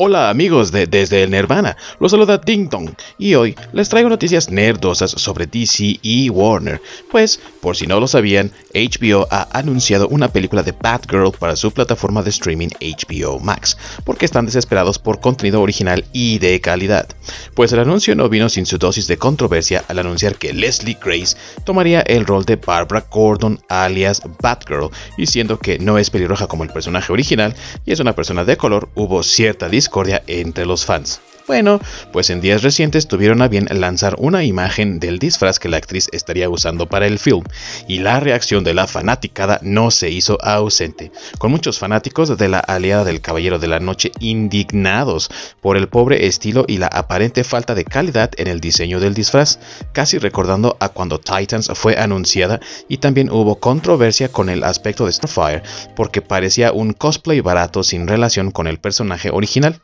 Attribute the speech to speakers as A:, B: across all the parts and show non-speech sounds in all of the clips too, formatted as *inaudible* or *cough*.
A: Hola amigos de Desde el Nirvana, los saluda Ding Dong y hoy les traigo noticias nerdosas sobre DC y Warner, pues por si no lo sabían, HBO ha anunciado una película de Batgirl para su plataforma de streaming HBO Max, porque están desesperados por contenido original y de calidad. Pues el anuncio no vino sin su dosis de controversia al anunciar que Leslie Grace tomaría el rol de Barbara Gordon alias Batgirl, diciendo que no es pelirroja como el personaje original y es una persona de color, hubo cierta discusión entre los fans. Bueno, pues en días recientes tuvieron a bien lanzar una imagen del disfraz que la actriz estaría usando para el film, y la reacción de la fanaticada no se hizo ausente, con muchos fanáticos de la aliada del Caballero de la Noche indignados por el pobre estilo y la aparente falta de calidad en el diseño del disfraz, casi recordando a cuando Titans fue anunciada y también hubo controversia con el aspecto de Starfire porque parecía un cosplay barato sin relación con el personaje original.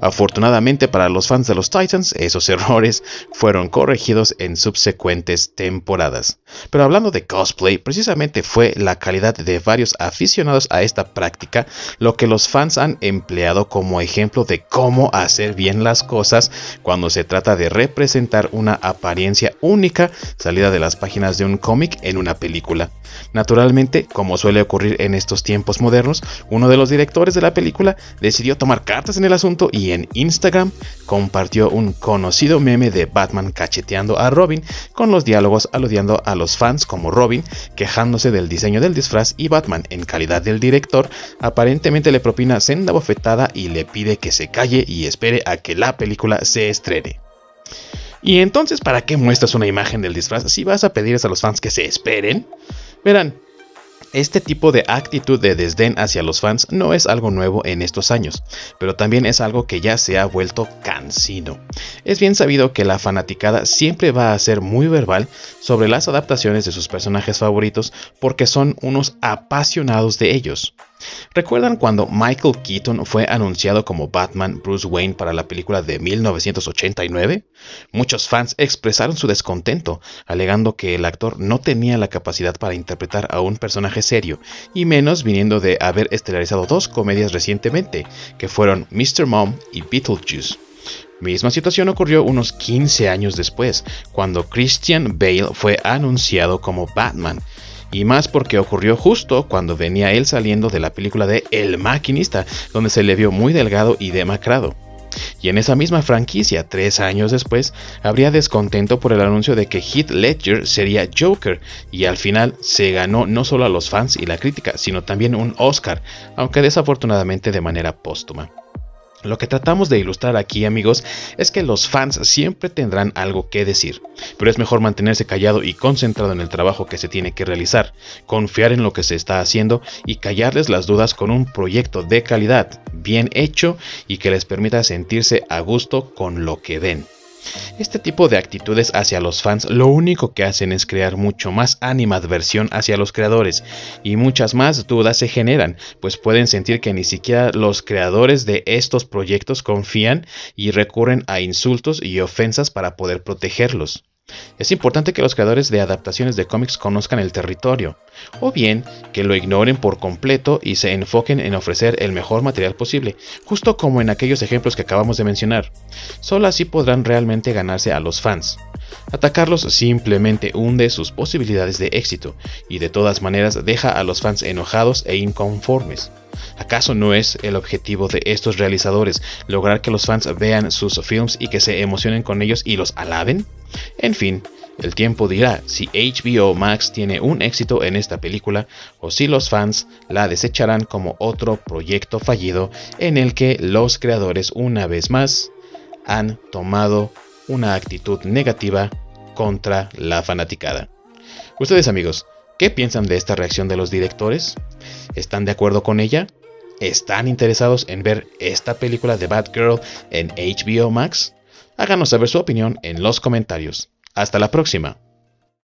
A: Afortunadamente para los fans de los Titans, esos *laughs* errores fueron corregidos en subsecuentes temporadas. Pero hablando de cosplay, precisamente fue la calidad de varios aficionados a esta práctica lo que los fans han empleado como ejemplo de cómo hacer bien las cosas cuando se trata de representar una apariencia única salida de las páginas de un cómic en una película. Naturalmente, como suele ocurrir en estos tiempos modernos, uno de los directores de la película decidió tomar cartas en el asunto y en Instagram compartió un conocido meme de Batman cacheteando a Robin con los diálogos aludiendo a los fans como Robin quejándose del diseño del disfraz y Batman en calidad del director aparentemente le propina senda bofetada y le pide que se calle y espere a que la película se estrene. Y entonces, ¿para qué muestras una imagen del disfraz si vas a pedirles a los fans que se esperen? Verán, este tipo de actitud de desdén hacia los fans no es algo nuevo en estos años, pero también es algo que ya se ha vuelto cansino. Es bien sabido que la fanaticada siempre va a ser muy verbal sobre las adaptaciones de sus personajes favoritos porque son unos apasionados de ellos. ¿Recuerdan cuando Michael Keaton fue anunciado como Batman Bruce Wayne para la película de 1989? Muchos fans expresaron su descontento, alegando que el actor no tenía la capacidad para interpretar a un personaje serio, y menos viniendo de haber estelarizado dos comedias recientemente, que fueron Mr. Mom y Beetlejuice. Misma situación ocurrió unos 15 años después, cuando Christian Bale fue anunciado como Batman, y más porque ocurrió justo cuando venía él saliendo de la película de El Maquinista, donde se le vio muy delgado y demacrado. Y en esa misma franquicia, tres años después, habría descontento por el anuncio de que Heath Ledger sería Joker, y al final se ganó no solo a los fans y la crítica, sino también un Oscar, aunque desafortunadamente de manera póstuma. Lo que tratamos de ilustrar aquí amigos es que los fans siempre tendrán algo que decir, pero es mejor mantenerse callado y concentrado en el trabajo que se tiene que realizar, confiar en lo que se está haciendo y callarles las dudas con un proyecto de calidad, bien hecho y que les permita sentirse a gusto con lo que ven. Este tipo de actitudes hacia los fans lo único que hacen es crear mucho más animadversión hacia los creadores y muchas más dudas se generan, pues pueden sentir que ni siquiera los creadores de estos proyectos confían y recurren a insultos y ofensas para poder protegerlos. Es importante que los creadores de adaptaciones de cómics conozcan el territorio, o bien que lo ignoren por completo y se enfoquen en ofrecer el mejor material posible, justo como en aquellos ejemplos que acabamos de mencionar. Solo así podrán realmente ganarse a los fans. Atacarlos simplemente hunde sus posibilidades de éxito y de todas maneras deja a los fans enojados e inconformes. ¿Acaso no es el objetivo de estos realizadores lograr que los fans vean sus films y que se emocionen con ellos y los alaben? En fin, el tiempo dirá si HBO Max tiene un éxito en esta película o si los fans la desecharán como otro proyecto fallido en el que los creadores una vez más han tomado una actitud negativa contra la fanaticada. Ustedes amigos, ¿qué piensan de esta reacción de los directores? ¿Están de acuerdo con ella? ¿Están interesados en ver esta película de Batgirl en HBO Max? Háganos saber su opinión en los comentarios. Hasta la próxima.